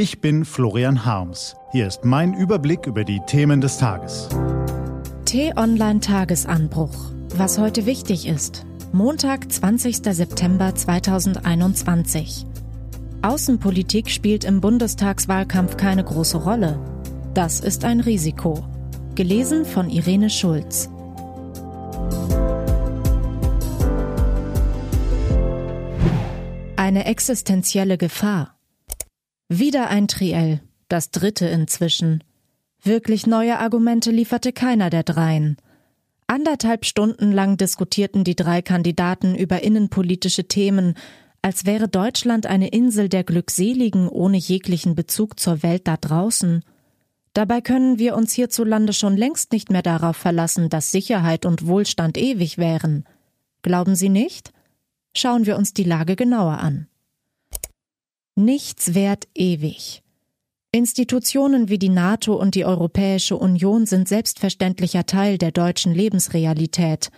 Ich bin Florian Harms. Hier ist mein Überblick über die Themen des Tages. T-Online Tagesanbruch. Was heute wichtig ist. Montag, 20. September 2021. Außenpolitik spielt im Bundestagswahlkampf keine große Rolle. Das ist ein Risiko. Gelesen von Irene Schulz. Eine existenzielle Gefahr. Wieder ein Triell, das dritte inzwischen. Wirklich neue Argumente lieferte keiner der dreien. Anderthalb Stunden lang diskutierten die drei Kandidaten über innenpolitische Themen, als wäre Deutschland eine Insel der Glückseligen ohne jeglichen Bezug zur Welt da draußen. Dabei können wir uns hierzulande schon längst nicht mehr darauf verlassen, dass Sicherheit und Wohlstand ewig wären. Glauben Sie nicht? Schauen wir uns die Lage genauer an. Nichts währt ewig. Institutionen wie die NATO und die Europäische Union sind selbstverständlicher Teil der deutschen Lebensrealität.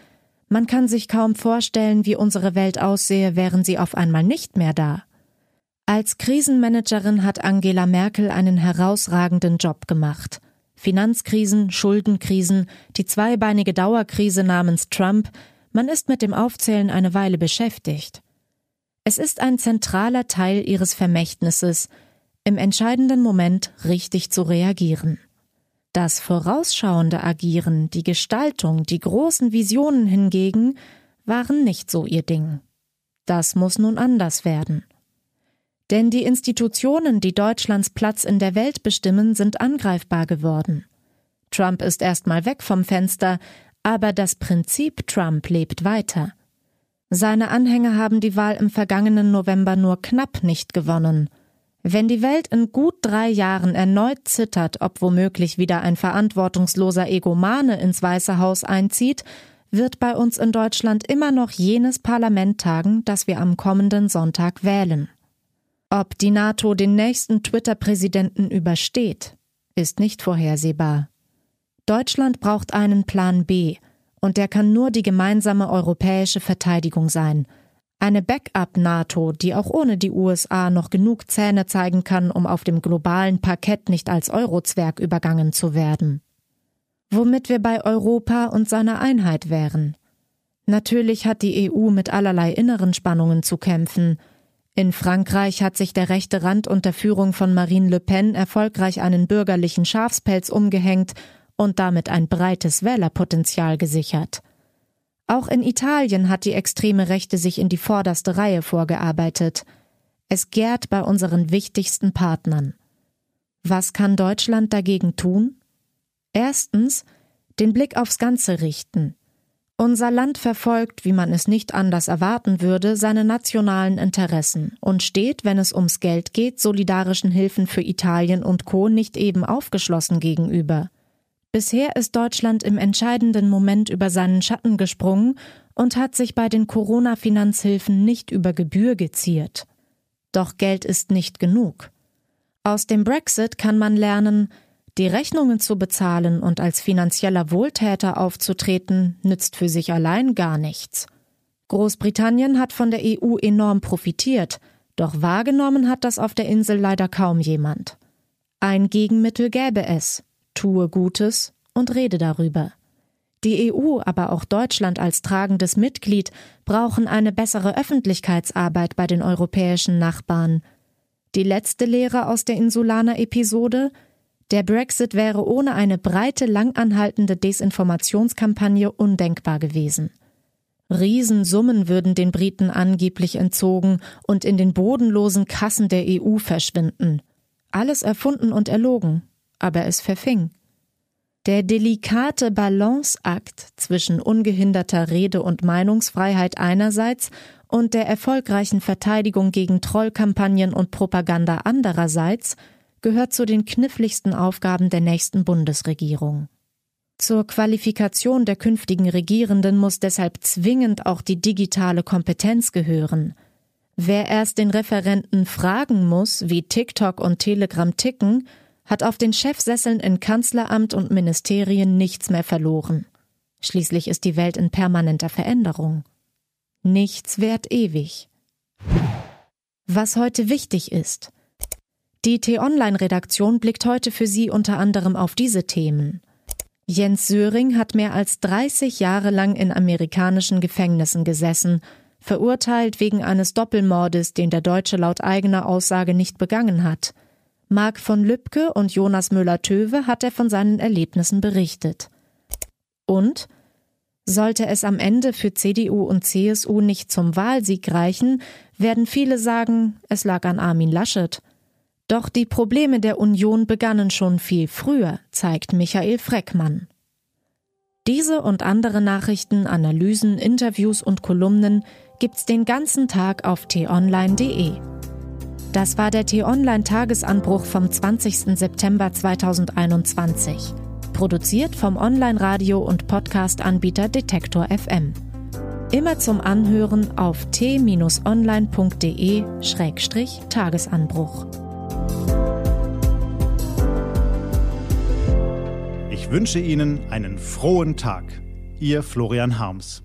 Man kann sich kaum vorstellen, wie unsere Welt aussehe, wären sie auf einmal nicht mehr da. Als Krisenmanagerin hat Angela Merkel einen herausragenden Job gemacht. Finanzkrisen, Schuldenkrisen, die zweibeinige Dauerkrise namens Trump, man ist mit dem Aufzählen eine Weile beschäftigt. Es ist ein zentraler Teil ihres Vermächtnisses, im entscheidenden Moment richtig zu reagieren. Das vorausschauende Agieren, die Gestaltung, die großen Visionen hingegen waren nicht so ihr Ding. Das muss nun anders werden. Denn die Institutionen, die Deutschlands Platz in der Welt bestimmen, sind angreifbar geworden. Trump ist erstmal weg vom Fenster, aber das Prinzip Trump lebt weiter. Seine Anhänger haben die Wahl im vergangenen November nur knapp nicht gewonnen. Wenn die Welt in gut drei Jahren erneut zittert, ob womöglich wieder ein verantwortungsloser Egomane ins Weiße Haus einzieht, wird bei uns in Deutschland immer noch jenes Parlament tagen, das wir am kommenden Sonntag wählen. Ob die NATO den nächsten Twitter-Präsidenten übersteht, ist nicht vorhersehbar. Deutschland braucht einen Plan B, und der kann nur die gemeinsame europäische Verteidigung sein. Eine Backup-NATO, die auch ohne die USA noch genug Zähne zeigen kann, um auf dem globalen Parkett nicht als Eurozwerg übergangen zu werden. Womit wir bei Europa und seiner Einheit wären. Natürlich hat die EU mit allerlei inneren Spannungen zu kämpfen. In Frankreich hat sich der rechte Rand unter Führung von Marine Le Pen erfolgreich einen bürgerlichen Schafspelz umgehängt und damit ein breites Wählerpotenzial gesichert. Auch in Italien hat die extreme Rechte sich in die vorderste Reihe vorgearbeitet. Es gärt bei unseren wichtigsten Partnern. Was kann Deutschland dagegen tun? Erstens, den Blick aufs Ganze richten. Unser Land verfolgt, wie man es nicht anders erwarten würde, seine nationalen Interessen und steht, wenn es ums Geld geht, solidarischen Hilfen für Italien und Co. nicht eben aufgeschlossen gegenüber. Bisher ist Deutschland im entscheidenden Moment über seinen Schatten gesprungen und hat sich bei den Corona-Finanzhilfen nicht über Gebühr geziert. Doch Geld ist nicht genug. Aus dem Brexit kann man lernen, die Rechnungen zu bezahlen und als finanzieller Wohltäter aufzutreten, nützt für sich allein gar nichts. Großbritannien hat von der EU enorm profitiert, doch wahrgenommen hat das auf der Insel leider kaum jemand. Ein Gegenmittel gäbe es, tue Gutes und rede darüber. Die EU, aber auch Deutschland als tragendes Mitglied brauchen eine bessere Öffentlichkeitsarbeit bei den europäischen Nachbarn. Die letzte Lehre aus der Insulaner-Episode? Der Brexit wäre ohne eine breite, langanhaltende Desinformationskampagne undenkbar gewesen. Riesensummen würden den Briten angeblich entzogen und in den bodenlosen Kassen der EU verschwinden. Alles erfunden und erlogen aber es verfing. Der delikate Balanceakt zwischen ungehinderter Rede- und Meinungsfreiheit einerseits und der erfolgreichen Verteidigung gegen Trollkampagnen und Propaganda andererseits gehört zu den kniffligsten Aufgaben der nächsten Bundesregierung. Zur Qualifikation der künftigen Regierenden muss deshalb zwingend auch die digitale Kompetenz gehören. Wer erst den Referenten fragen muss, wie TikTok und Telegram ticken, hat auf den Chefsesseln in Kanzleramt und Ministerien nichts mehr verloren. Schließlich ist die Welt in permanenter Veränderung. Nichts währt ewig. Was heute wichtig ist. Die T-Online-Redaktion blickt heute für Sie unter anderem auf diese Themen. Jens Söring hat mehr als 30 Jahre lang in amerikanischen Gefängnissen gesessen, verurteilt wegen eines Doppelmordes, den der Deutsche laut eigener Aussage nicht begangen hat. Marc von Lübcke und Jonas Müller-Töwe hat er von seinen Erlebnissen berichtet. Und sollte es am Ende für CDU und CSU nicht zum Wahlsieg reichen, werden viele sagen, es lag an Armin Laschet. Doch die Probleme der Union begannen schon viel früher, zeigt Michael Freckmann. Diese und andere Nachrichten, Analysen, Interviews und Kolumnen gibt's den ganzen Tag auf t-online.de. Das war der T-Online-Tagesanbruch vom 20. September 2021. Produziert vom Online-Radio- und Podcast-Anbieter Detektor FM. Immer zum Anhören auf t-online.de-tagesanbruch. Ich wünsche Ihnen einen frohen Tag. Ihr Florian Harms.